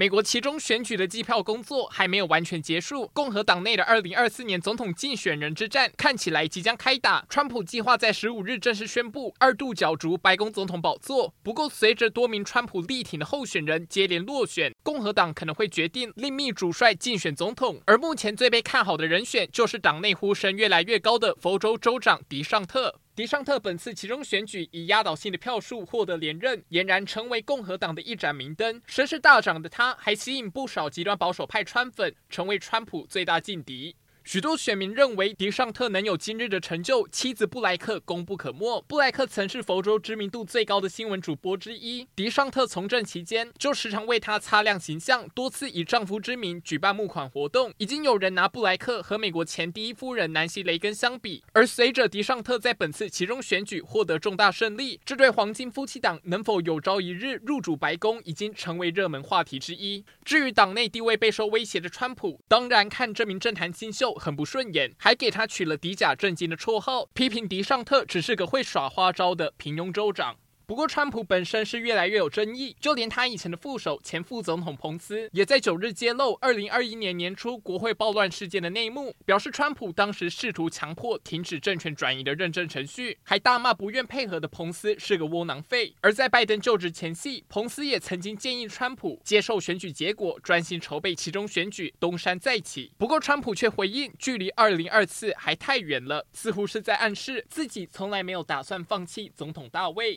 美国其中选举的计票工作还没有完全结束，共和党内的二零二四年总统竞选人之战看起来即将开打。川普计划在十五日正式宣布二度角逐白宫总统宝座。不过，随着多名川普力挺的候选人接连落选，共和党可能会决定另觅主帅竞选总统。而目前最被看好的人选就是党内呼声越来越高的佛州州长迪尚特。迪尚特本次其中选举以压倒性的票数获得连任，俨然成为共和党的一盏明灯。声势大涨的他，还吸引不少极端保守派川粉，成为川普最大劲敌。许多选民认为迪尚特能有今日的成就，妻子布莱克功不可没。布莱克曾是佛州知名度最高的新闻主播之一。迪尚特从政期间就时常为他擦亮形象，多次以丈夫之名举办募款活动。已经有人拿布莱克和美国前第一夫人南希·雷根相比。而随着迪尚特在本次其中选举获得重大胜利，这对黄金夫妻档能否有朝一日入主白宫，已经成为热门话题之一。至于党内地位备受威胁的川普，当然看这名政坛新秀。很不顺眼，还给他取了“迪甲震惊”的绰号，批评迪尚特只是个会耍花招的平庸州长。不过，川普本身是越来越有争议，就连他以前的副手、前副总统彭斯，也在九日揭露二零二一年年初国会暴乱事件的内幕，表示川普当时试图强迫停止政权转移的认证程序，还大骂不愿配合的彭斯是个窝囊废。而在拜登就职前夕，彭斯也曾经建议川普接受选举结果，专心筹备其中选举，东山再起。不过，川普却回应，距离二零二四还太远了，似乎是在暗示自己从来没有打算放弃总统大位。